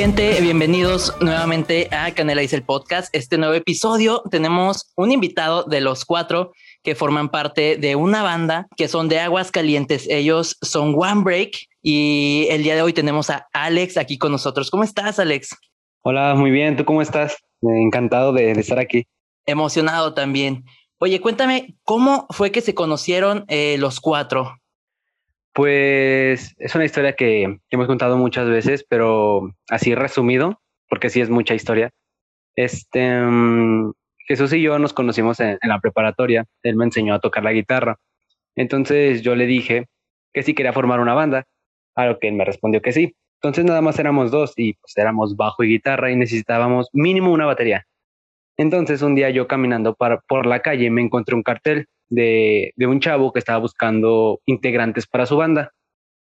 gente? Bienvenidos nuevamente a Canela Dice el Podcast. Este nuevo episodio tenemos un invitado de los cuatro que forman parte de una banda que son de Aguas Calientes. Ellos son One Break y el día de hoy tenemos a Alex aquí con nosotros. ¿Cómo estás, Alex? Hola, muy bien. ¿Tú cómo estás? Encantado de, estar aquí. Emocionado también. Oye, cuéntame, ¿cómo fue que se conocieron eh, los cuatro? Pues es una historia que, hemos contado muchas veces, pero así resumido, porque sí es mucha historia. Este, mm, Jesús y yo nos conocimos en, la preparatoria. Él me enseñó a tocar la guitarra. Entonces yo le dije que sí quería formar una banda, a lo que él me respondió que sí. Entonces nada más éramos dos y pues éramos bajo y guitarra y necesitábamos mínimo una batería. Entonces un día yo caminando por la calle me encontré un cartel de, un chavo que estaba buscando integrantes para su banda.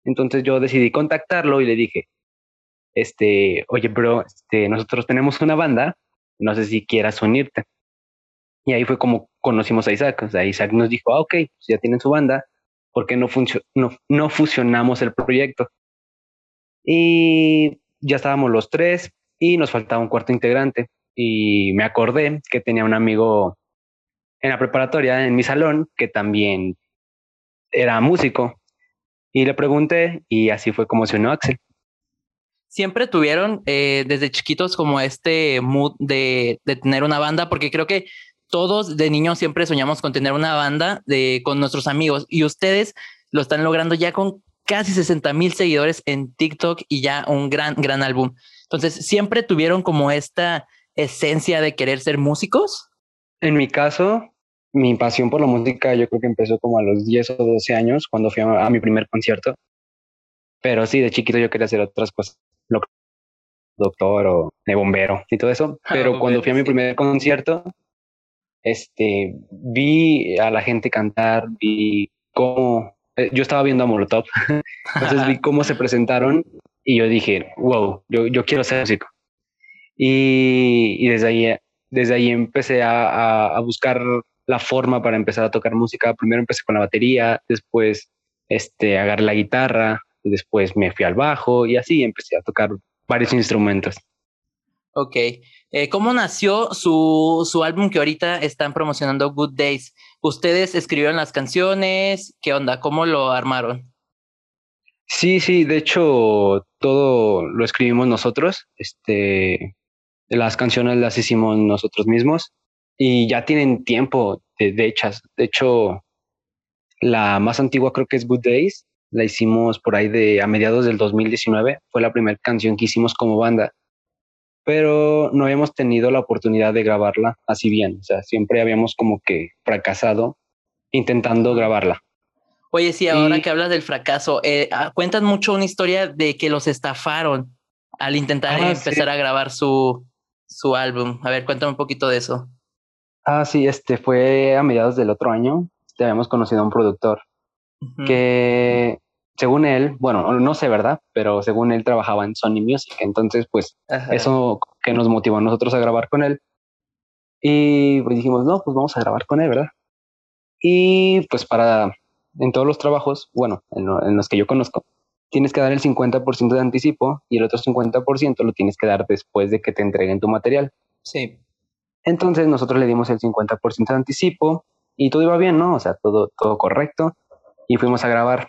Entonces yo decidí contactarlo y le dije, este, oye, bro, este, nosotros tenemos una banda, no sé si quieras unirte. Y ahí fue como conocimos a Isaac. O sea, Isaac nos dijo, ah, ok, pues ya tienen su banda, ¿por qué no, no, no fusionamos el proyecto? Y ya estábamos los tres y nos faltaba un cuarto integrante. Y me acordé que tenía un amigo en la preparatoria, en mi salón, que también era músico. Y le pregunté y así fue como se unió Axel. Siempre tuvieron eh, desde chiquitos como este mood de, de, tener una banda, porque creo que todos de niños siempre soñamos con tener una banda de, con nuestros amigos y ustedes lo están logrando ya con casi 60 mil seguidores en TikTok y ya un gran, gran álbum. Entonces, ¿siempre tuvieron como esta esencia de querer ser músicos? En mi caso, mi pasión por la música yo creo que empezó como a los 10 o 12 años cuando fui a, mi primer concierto. Pero sí, de chiquito yo quería hacer otras cosas, doctor o de bombero y todo eso. Ah, Pero cuando fui a mi primer concierto, este, vi a la gente cantar, vi cómo, eh, yo estaba viendo a Molotov, entonces vi cómo se presentaron y yo dije, wow, yo, yo quiero ser músico. Y, y desde ahí, desde ahí empecé a, a buscar la forma para empezar a tocar música. Primero empecé con la batería, después este, agarré la guitarra, después me fui al bajo y así empecé a tocar varios instrumentos. Ok. Eh, ¿Cómo nació su, su álbum que ahorita están promocionando, Good Days? ¿Ustedes escribieron las canciones? ¿Qué onda? ¿Cómo lo armaron? Sí, sí, de hecho, todo lo escribimos nosotros. Este, las canciones las hicimos nosotros mismos y ya tienen tiempo de, hechas. De hecho, la más antigua creo que es Good Days. La hicimos por ahí de a mediados del 2019. Fue la primera canción que hicimos como banda. Pero no habíamos tenido la oportunidad de grabarla así bien. O sea, siempre habíamos como que fracasado intentando grabarla. Oye, sí, ahora que hablas del fracaso, eh, ah, cuentan mucho una historia de que los estafaron al intentar ah, empezar a grabar su, su álbum. A ver, cuéntame un poquito de eso. Ah, sí, este fue a mediados del otro año. Te habíamos conocido a un productor que, según él, bueno, no sé, ¿verdad? Pero según él trabajaba en Sony Music. Entonces, pues, eso que nos motivó a nosotros a grabar con él. Y pues dijimos, no, pues vamos a grabar con él, ¿verdad? Y pues para, en todos los trabajos, bueno, en, en los que yo conozco, tienes que dar el 50% de anticipo y el otro 50% lo tienes que dar después de que te entreguen tu material. Sí. Entonces nosotros le dimos el 50% de anticipo y todo iba bien, ¿no? O sea, todo, todo correcto y fuimos a grabar.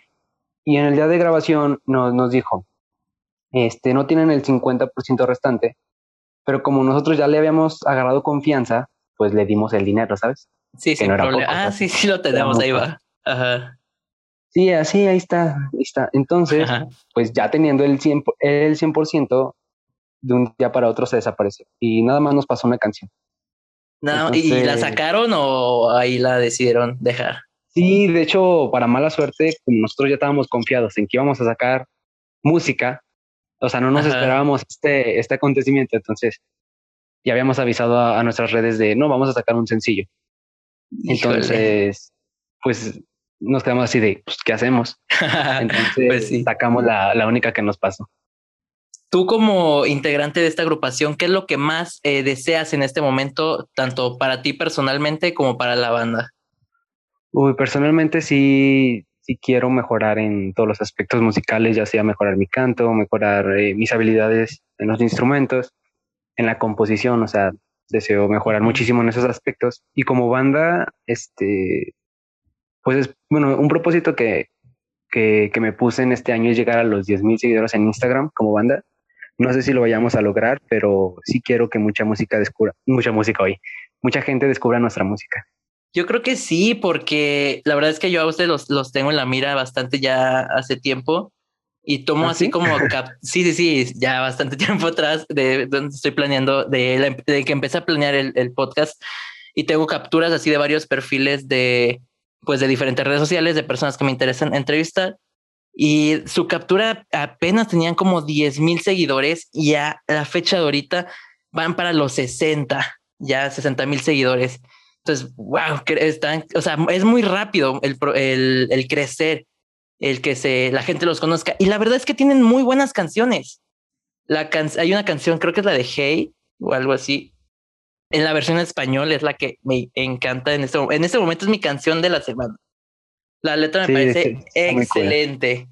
Y en el día de grabación nos, nos dijo, este, no tienen el 50% restante, pero como nosotros ya le habíamos agarrado confianza, pues le dimos el dinero, ¿sabes? Sí, sí, ah, sí, sí lo tenemos, ahí va. Ajá. Sí, así, ahí está, ahí está. Entonces, pues ya teniendo el 100%, el 100%, de un día para otro se desapareció. Y nada más nos pasó una canción. No, ¿Y la sacaron o ahí la decidieron dejar? Sí, de hecho, para mala suerte, como nosotros ya estábamos confiados en que íbamos a sacar música, o sea, no nos esperábamos este, este acontecimiento, entonces ya habíamos avisado a, nuestras redes de, no, vamos a sacar un sencillo. Entonces, pues nos quedamos así de, pues, ¿qué hacemos? Entonces pues sacamos la, la única que nos pasó. Tú como integrante de esta agrupación, ¿qué es lo que más eh, deseas en este momento, tanto para ti personalmente como para la banda? Uy, personalmente sí, sí quiero mejorar en todos los aspectos musicales, ya sea mejorar mi canto, mejorar eh, mis habilidades en los instrumentos, en la composición, o sea, deseo mejorar muchísimo en esos aspectos. Y como banda, este, pues es, bueno, un propósito que, que, me puse en este año es llegar a los 10.000 seguidores en Instagram como banda. No sé si lo vayamos a lograr, pero sí quiero que mucha música descubra, mucha música hoy, mucha gente descubra nuestra música. Yo creo que sí, porque la verdad es que yo a ustedes los, los tengo en la mira bastante ya hace tiempo y tomo ¿Ah, así sí? como, cap sí, sí, sí, ya bastante tiempo atrás de donde estoy planeando, de, la, de que empecé a planear el, el, podcast y tengo capturas así de varios perfiles de, pues de diferentes redes sociales, de personas que me interesan entrevistar. Y su captura apenas tenían como 10 mil seguidores y a la fecha de ahorita van para los 60, ya 60 mil seguidores. Entonces, wow, están, o sea, es muy rápido el, el, el crecer el que se la gente los conozca. Y la verdad es que tienen muy buenas canciones. La can hay una canción, creo que es la de Hey o algo así. En la versión español es la que me encanta en este, en este momento es mi canción de la semana. La letra me sí, parece sí, excelente.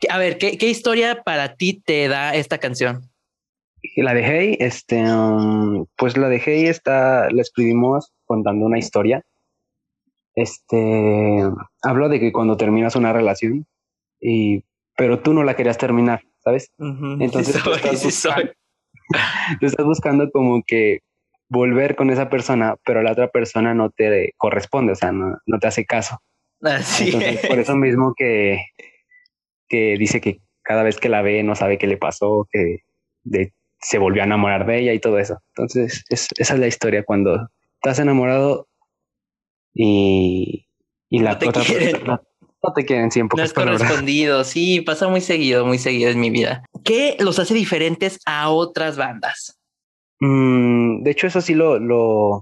Cool. A ver, ¿qué, ¿qué, historia para ti te da esta canción? La de Hey, este, um, pues la de Hey está, la escribimos contando una historia este hablo de que cuando terminas una relación y pero tú no la querías terminar, ¿sabes? Uh -huh. Entonces sí soy, tú, estás buscando, tú estás buscando como que volver con esa persona, pero la otra persona no te corresponde, o sea, no, no te hace caso. Así Entonces, es. por eso mismo que, que dice que cada vez que la ve no sabe qué le pasó, que de, se volvió a enamorar de ella y todo eso. Entonces, es, esa es la historia cuando estás enamorado y, y la no te otra quieren. persona no te quieren siempre. No es correspondido, sí, pasa muy seguido, muy seguido en mi vida. ¿Qué los hace diferentes a otras bandas? Mm, de hecho, eso sí lo, lo,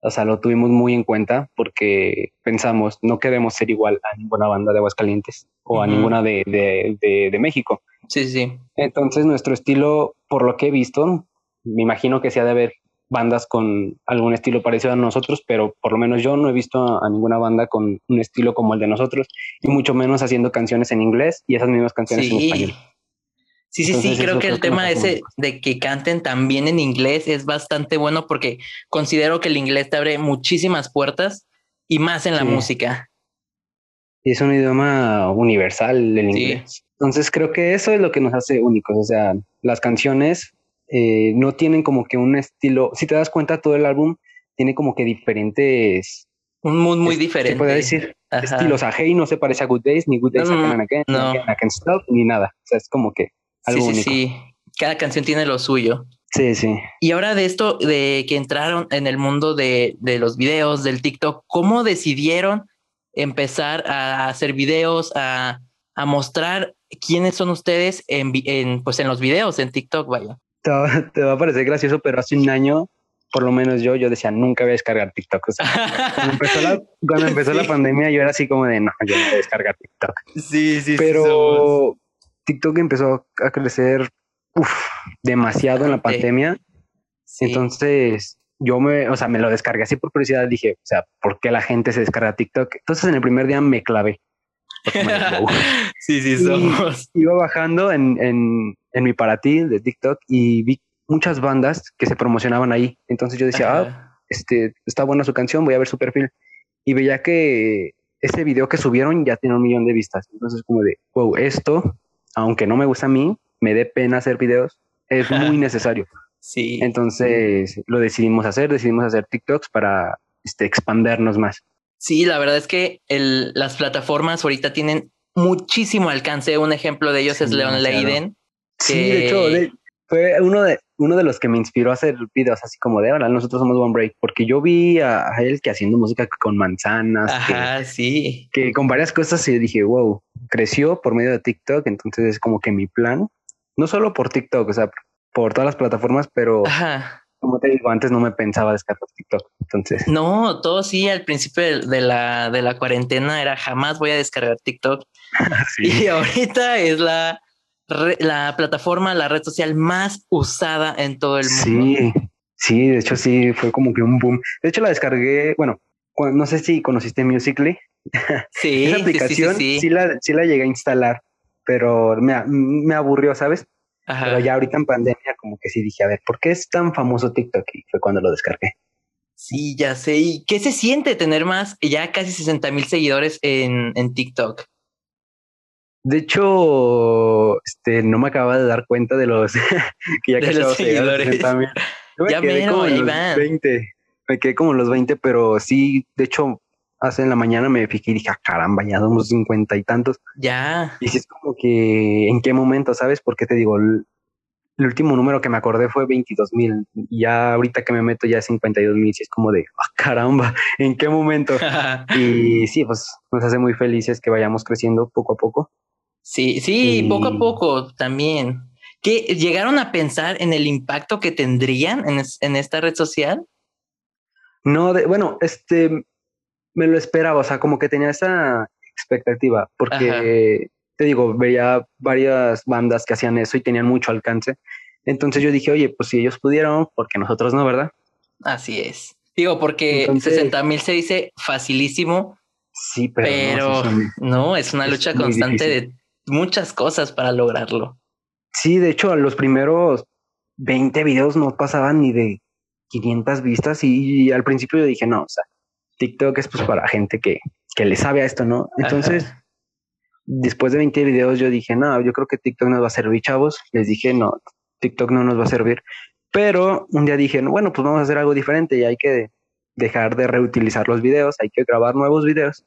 o sea, lo tuvimos muy en cuenta porque pensamos, no queremos ser igual a ninguna banda de Aguascalientes o uh -huh. a ninguna de, de, de, de, México. Sí, sí. Entonces, nuestro estilo, por lo que he visto, me imagino que se ha de haber bandas con algún estilo parecido a nosotros, pero por lo menos yo no he visto a ninguna banda con un estilo como el de nosotros y mucho menos haciendo canciones en inglés y esas mismas canciones sí. en español. Sí, sí, Entonces, sí, creo que el tema que ese de que canten también en inglés es bastante bueno porque considero que el inglés te abre muchísimas puertas y más en la sí. música. Y es un idioma universal el inglés. Sí. Entonces creo que eso es lo que nos hace únicos, o sea, las canciones eh, no tienen como que un estilo, si te das cuenta todo el álbum tiene como que diferentes... Un mood muy diferente. Se puede decir Ajá. estilos, sea, Hey no se parece a Good Days, ni Good Days no, a Can Again, no. a Stop, ni nada, o sea, es como que algo sí, único. Sí, sí, cada canción tiene lo suyo. Sí, sí. Y ahora de esto, de que entraron en el mundo de, de los videos, del TikTok, ¿cómo decidieron empezar a hacer videos, a, a mostrar quiénes son ustedes en, en, pues en los videos, en TikTok, vaya? Te va, te va, a parecer gracioso, pero hace un año, por lo menos yo, yo decía, nunca voy a descargar TikTok. O sea, cuando empezó, la, cuando empezó sí. la pandemia, yo era así como de, no, yo no voy a descargar TikTok. Sí, sí, Pero sí. TikTok empezó a crecer uf, demasiado en la pandemia. Sí. Entonces, yo me, o sea, me lo descargué así por curiosidad. Dije, o sea, ¿por qué la gente se descarga TikTok? Entonces, en el primer día me clavé. sí, sí, somos. Y iba bajando en, en, en, mi para ti de TikTok y vi muchas bandas que se promocionaban ahí. Entonces yo decía, Ajá. ah, este, está buena su canción, voy a ver su perfil. Y veía que ese video que subieron ya tiene un millón de vistas. Entonces como de, wow, esto, aunque no me gusta a mí, me dé pena hacer videos, es muy necesario. Sí. Entonces lo decidimos hacer, decidimos hacer TikToks para este, expandernos más. Sí, la verdad es que el, las plataformas ahorita tienen muchísimo alcance. Un ejemplo de ellos sí, es Leon Leiden. Sí, de hecho, de, fue uno de, uno de los que me inspiró a hacer videos así como de ahora nosotros somos One Break, porque yo vi a, a él que haciendo música con manzanas, Ajá, que, sí. que con varias cosas y dije, wow, creció por medio de TikTok, entonces es como que mi plan, no solo por TikTok, o sea, por todas las plataformas, pero Ajá. como te digo, antes no me pensaba descargar TikTok, entonces. No, todo sí, al principio de la, de la cuarentena era jamás voy a descargar TikTok. sí. Y ahorita es la, la plataforma, la red social más usada en todo el mundo. Sí, sí, de hecho sí, fue como que un boom. De hecho la descargué, bueno, no sé si conociste Musically. Sí, Esa aplicación sí, sí, sí, sí, la, sí la llegué a instalar, pero me, me aburrió, ¿sabes? Pero ya ahorita en pandemia como que sí dije, a ver, ¿por qué es tan famoso TikTok? Y fue cuando lo descargué. Sí, ya sé. ¿Y qué se siente tener más, ya casi 60 mil seguidores en, en TikTok? De hecho, este, no me acababa de dar cuenta de los que ya de los seguidores. ya me quedé como los 20. Me quedé como los 20, pero sí, de hecho, hace en la mañana me fijé y dije, ah, caramba, ya somos cincuenta y tantos. Ya. Y sí es como que, ¿en qué momento, sabes? Porque te digo, el, último número que me acordé fue 22 mil. Y ya ahorita que me meto ya 52 mil, sí es como de, ah, caramba, ¿en qué momento? y sí, pues nos hace muy felices que vayamos creciendo poco a poco. Sí, sí, poco a poco también. ¿Qué llegaron a pensar en el impacto que tendrían en, en esta red social? No, de, bueno, este, me lo esperaba, o sea, como que tenía esa expectativa, porque te digo, veía varias bandas que hacían eso y tenían mucho alcance. Entonces yo dije, oye, pues si ellos pudieron, porque nosotros no, ¿verdad? Así es. Digo, porque 60 mil se dice facilísimo. Sí, pero, no, es una lucha constante de muchas cosas para lograrlo. Sí, de hecho, a los primeros 20 videos no pasaban ni de 500 vistas y al principio yo dije, no, o sea, TikTok es pues para gente que, que le sabe a esto, ¿no? Entonces, después de 20 videos yo dije, no, yo creo que TikTok nos va a servir, chavos. Les dije, no, TikTok no nos va a servir. Pero un día dije, bueno, pues vamos a hacer algo diferente y hay que dejar de reutilizar los videos, hay que grabar nuevos videos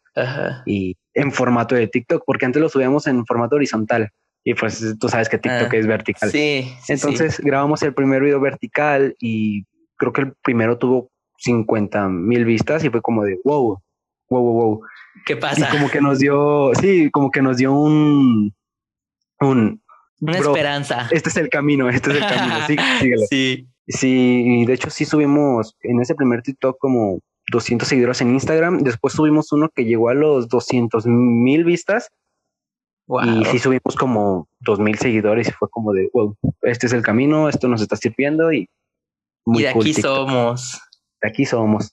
y en formato de TikTok, porque antes lo subíamos en formato horizontal y pues tú sabes que TikTok ah, es vertical. Sí. Entonces grabamos el primer video vertical y creo que el primero tuvo 50 mil vistas y fue como de wow, wow, wow, wow. ¿Qué pasa? Y como que nos dio, sí, como que nos dio un, un, una esperanza. Este es el camino, este es el camino. Sí, síguelo. Sí. Sí, de hecho sí subimos en ese primer TikTok como 200 seguidores en Instagram. Después subimos uno que llegó a los 200 mil vistas. Y sí subimos como 2000 seguidores y fue como de, wow, este es el camino, esto nos está sirviendo y... Muy y de aquí somos aquí somos.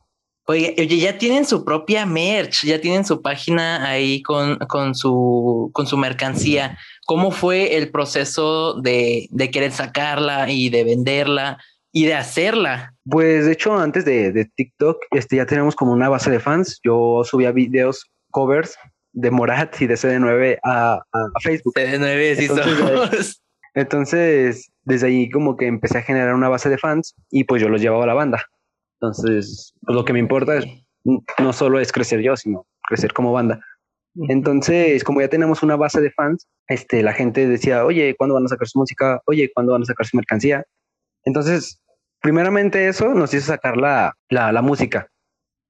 Oye, oye, ya tienen su propia merch, ya tienen su página ahí con, con, su, con su mercancía. ¿Cómo fue el proceso de, de querer sacarla y de venderla y de hacerla? Pues de hecho, antes de, de, TikTok, este, ya tenemos como una base de fans. Yo subía videos, covers de Morat y de CD9 a, a, Facebook. CD9, sí entonces, entonces, desde ahí como que empecé a generar una base de fans y pues yo los llevaba a la banda. Entonces, pues, lo que me importa es no solo es crecer yo, sino crecer como banda. Entonces, como ya tenemos una base de fans, este, la gente decía, oye, ¿cuándo van a sacar su música? Oye, ¿cuándo van a sacar su mercancía? Entonces, primeramente eso nos hizo sacar la, la, la música,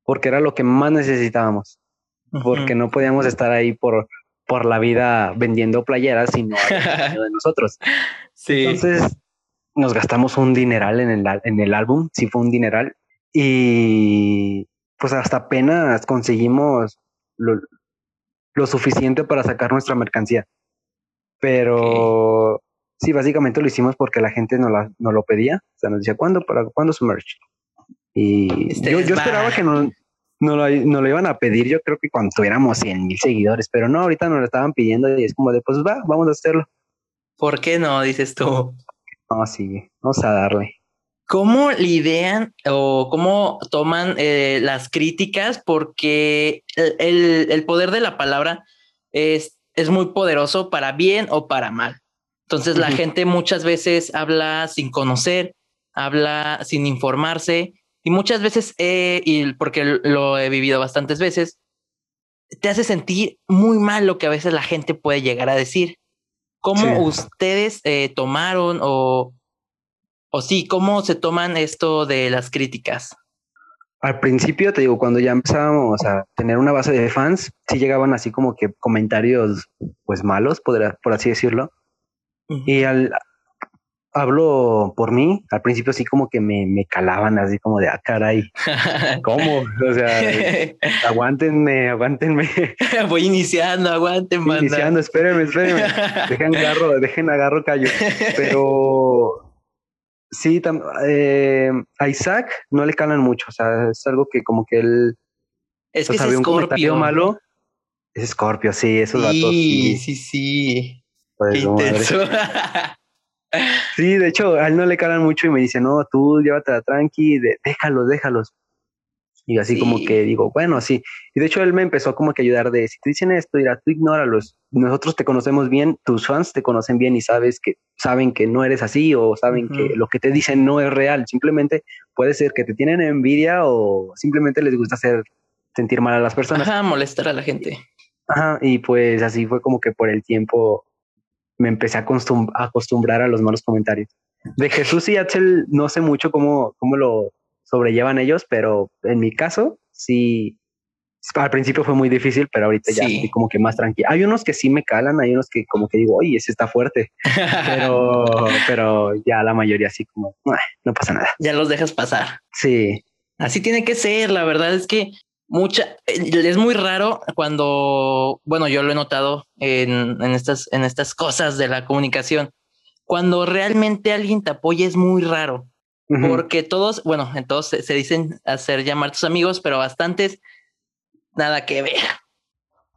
porque era lo que más necesitábamos, porque no podíamos estar ahí por, por la vida vendiendo playeras, sino de nosotros. Sí. Entonces, nos gastamos un dineral en el, en el álbum, sí fue un dineral, y pues hasta apenas conseguimos lo, suficiente para sacar nuestra mercancía. Pero sí, básicamente lo hicimos porque la gente no, la, no lo pedía. O sea, nos decía, ¿cuándo, para, ¿cuándo su merch? Y este yo, yo esperaba que no, no, lo, no lo iban a pedir, yo creo que cuando tuviéramos 100 mil seguidores, pero no, ahorita nos lo estaban pidiendo y es como de, pues va, vamos a hacerlo. ¿Por qué no, dices tú? No, sí, vamos a darle. ¿Cómo lidian o cómo toman eh, las críticas? Porque el, poder de la palabra es, es, muy poderoso para bien o para mal. Entonces la gente muchas veces habla sin conocer, habla sin informarse y muchas veces, y porque lo he vivido bastantes veces, te hace sentir muy mal lo que a veces la gente puede llegar a decir. ¿Cómo ustedes eh, tomaron o o sí, ¿cómo se toman esto de las críticas? Al principio, te digo, cuando ya empezábamos a tener una base de fans, sí llegaban así como que comentarios, pues malos, por, por así decirlo. Y al, hablo por mí, al principio sí como que me, me calaban así como de, ah, caray, ¿cómo? O sea, aguántenme, aguántenme. Voy iniciando, aguántenme. Iniciando, espérenme, espérenme. Dejen agarro, dejen agarro callo. Pero Sí, eh, a Isaac no le calan mucho, o sea, es algo que como que él... Es que es Scorpio. malo. Es Scorpio, sí, esos sí, Sí, sí, sí. Qué intenso. Sí, de hecho, a él no le calan mucho y me dice, no, tú llévatela tranqui, de, déjalos, déjalos. Y así como que digo, bueno, sí. Y de hecho él me empezó como que a ayudar de, si te dicen esto, dirá, tú ignóralos. Nosotros te conocemos bien, tus fans te conocen bien y sabes que saben que no eres así o saben que lo que te dicen no es real. Simplemente puede ser que te tienen envidia o simplemente les gusta hacer sentir mal a las personas. Ajá, molestar a la gente. Ajá, y pues así fue como que por el tiempo me empecé a, acostumbrar a los malos comentarios. De Jesús y Axel no sé mucho cómo, cómo lo sobrellevan ellos, pero en mi caso sí, al principio fue muy difícil, pero ahorita ya estoy como que más tranquilo. Hay unos que sí me calan, hay unos que como que digo, oye, ese está fuerte, pero, pero ya la mayoría así como, no pasa nada. Ya los dejas pasar. Sí. Así tiene que ser, la verdad es que mucha, eh, es muy raro cuando, bueno, yo lo he notado en, en, estas, en estas cosas de la comunicación, cuando realmente alguien te apoya es muy raro, porque todos, bueno, entonces se, dicen hacer llamar tus amigos, pero bastantes nada que ver.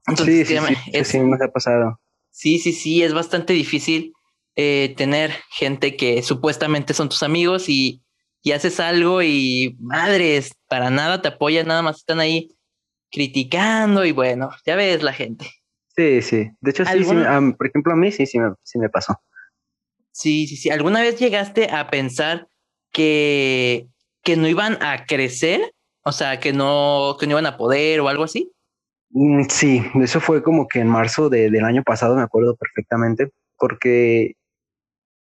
Entonces, sí, sí, sí, me ha pasado. Sí, sí, sí, es bastante difícil eh, tener gente que supuestamente son tus amigos y y haces algo y madres, para nada te apoyan, nada más están ahí criticando y bueno, ya ves la gente. Sí, sí. De hecho, sí, por ejemplo, a mí sí, sí me, sí me pasó. Sí, sí, sí. ¿Alguna vez llegaste a pensar que, que no iban a crecer? O sea, que no, que no iban a poder o algo así. Mm, sí, eso fue como que en marzo del año pasado, me acuerdo perfectamente, porque,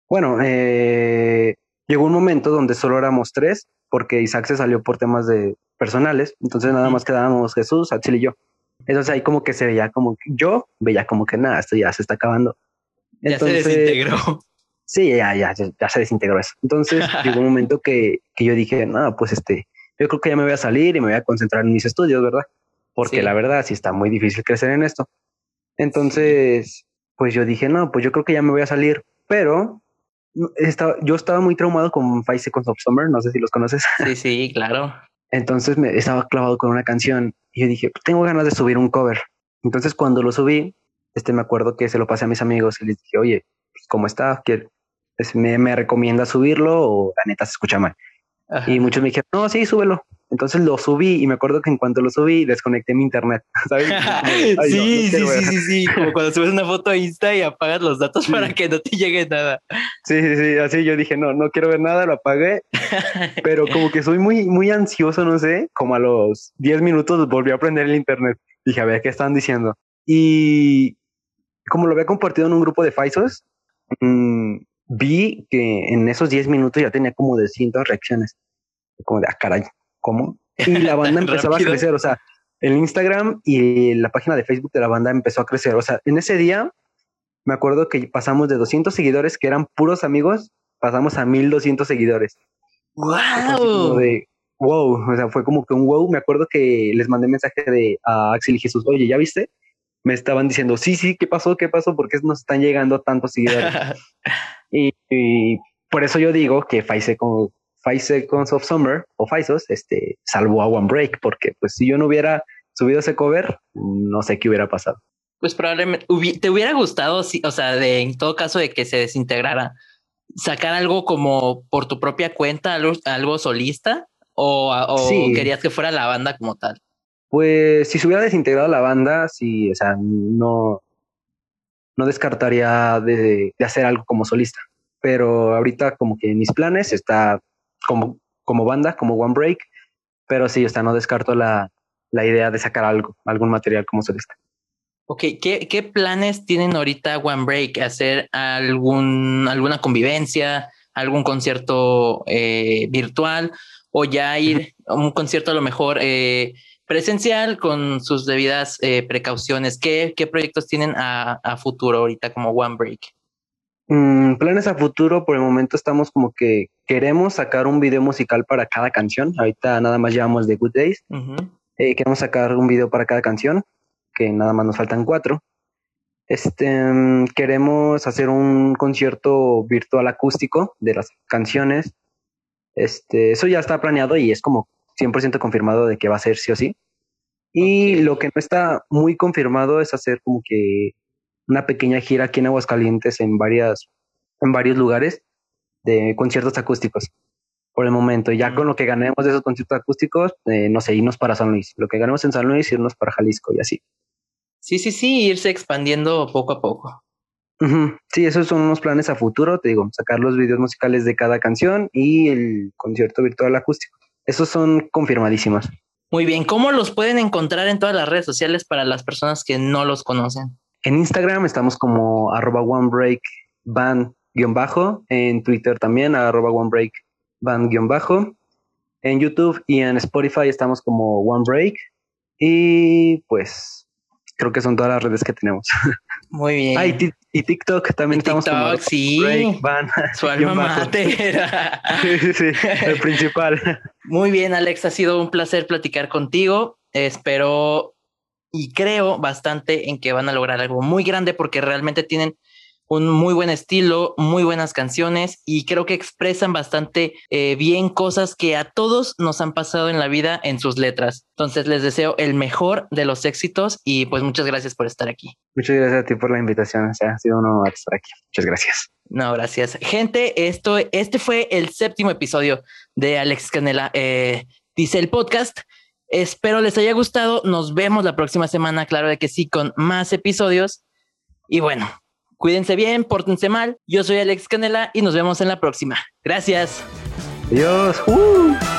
bueno, eh, llegó un momento donde solo éramos tres, porque Isaac se salió por temas de personales, entonces nada más quedábamos Jesús, Axel y yo. Entonces ahí como que se veía como que yo veía como que nada, esto ya se está acabando. ya se desintegró. Sí, ya, ya, ya, se desintegró eso. Entonces llegó un momento que, que yo dije, no, pues este, yo creo que ya me voy a salir y me voy a concentrar en mis estudios, ¿verdad? Porque la verdad sí está muy difícil crecer en esto. Entonces, pues yo dije, no, pues yo creo que ya me voy a salir, pero estaba, yo estaba muy traumado con Five Seconds of Summer, no sé si los conoces. Sí, sí, claro. Entonces me estaba clavado con una canción y yo dije, tengo ganas de subir un cover. Entonces cuando lo subí, este me acuerdo que se lo pasé a mis amigos y les dije, oye, pues, ¿cómo está? ¿Me, ¿Me recomienda subirlo o la neta se escucha mal? Y muchos me dijeron, no, sí, súbelo. Entonces lo subí y me acuerdo que en cuanto lo subí desconecté mi internet. sí, sí, sí, sí, sí, como cuando subes una foto a Insta y apagas los datos para que no te llegue nada. Sí, sí, sí, así yo dije, no, no quiero ver nada, lo apagué. Pero como que soy muy, muy ansioso, no sé, como a los 10 minutos volví a prender el internet. Dije, a ver, ¿qué están diciendo? Y como lo había compartido en un grupo de Faisos, mmm, vi que en esos 10 minutos ya tenía como de cientos reacciones. Como de, ah, caray, ¿cómo? Y la banda empezaba a crecer, o sea, el Instagram y la página de Facebook de la banda empezó a crecer. O sea, en ese día me acuerdo que pasamos de 200 seguidores que eran puros amigos, pasamos a 1200 seguidores. ¡Wow! De, wow, o sea, fue como que un wow. Me acuerdo que les mandé mensaje de a Axel y Jesús, oye, ¿ya viste? Me estaban diciendo, sí, sí, ¿qué pasó? ¿Qué pasó? ¿Por qué nos están llegando tantos seguidores? y, por eso yo digo que Five como Five Seconds of Summer o Faisos, este, salvó a One Break, porque pues si yo no hubiera subido ese cover, no sé qué hubiera pasado. Pues probablemente te hubiera gustado, o sea, de, en todo caso de que se desintegrara, sacar algo como por tu propia cuenta, algo, solista, o, querías que fuera la banda como tal. Pues si se hubiera desintegrado la banda, sí, o sea, no, no descartaría de, de hacer algo como solista. Pero ahorita como que en mis planes está como, como banda, como One Break, pero sí, o sea, no descarto la, la idea de sacar algo, algún material como solista. Ok, ¿qué, qué planes tienen ahorita One Break? ¿Hacer algún, alguna convivencia, algún concierto eh, virtual o ya ir a un concierto a lo mejor eh, presencial con sus debidas eh, precauciones? ¿Qué, ¿Qué proyectos tienen a, a futuro ahorita como One Break? Mm, planes a futuro, por el momento estamos como que queremos sacar un video musical para cada canción. Ahorita nada más llevamos The Good Days. Eh, queremos sacar un video para cada canción, que nada más nos faltan cuatro. Este, mm, queremos hacer un concierto virtual acústico de las canciones. Este, eso ya está planeado y es como 100% confirmado de que va a ser sí o sí. Y lo que no está muy confirmado es hacer como que una pequeña gira aquí en Aguascalientes en varias en varios lugares de conciertos acústicos por el momento. Ya con lo que ganemos de esos conciertos acústicos, eh, no sé, irnos para San Luis. Lo que ganemos en San Luis, irnos para Jalisco y así. Sí, sí, sí, irse expandiendo poco a poco. Sí, esos son unos planes a futuro, te digo, sacar los videos musicales de cada canción y el concierto virtual acústico. Esos son confirmadísimos. Muy bien, ¿cómo los pueden encontrar en todas las redes sociales para las personas que no los conocen? En Instagram estamos como arroba one bajo, en Twitter también arroba one bajo, en YouTube y en Spotify estamos como one break y pues creo que son todas las redes que tenemos. Muy bien. Ah, y, TikTok también estamos como sí. Break, van, Su alma sí, sí, sí, el principal. Muy bien, Alex, ha sido un placer platicar contigo. Espero y creo bastante en que van a lograr algo muy grande porque realmente tienen un muy buen estilo, muy buenas canciones y creo que expresan bastante eh, bien cosas que a todos nos han pasado en la vida en sus letras. Entonces les deseo el mejor de los éxitos y pues muchas gracias por estar aquí. Muchas gracias a ti por la invitación, o sea, ha sido un honor estar aquí. Muchas gracias. No, gracias. Gente, esto, este fue el séptimo episodio de Alex Canela, eh, dice el podcast. Espero les haya gustado. Nos vemos la próxima semana, claro de que sí, con más episodios. Y bueno, Cuídense bien, pórtense mal. Yo soy Alex Canela y nos vemos en la próxima. Gracias. Adiós. Uh.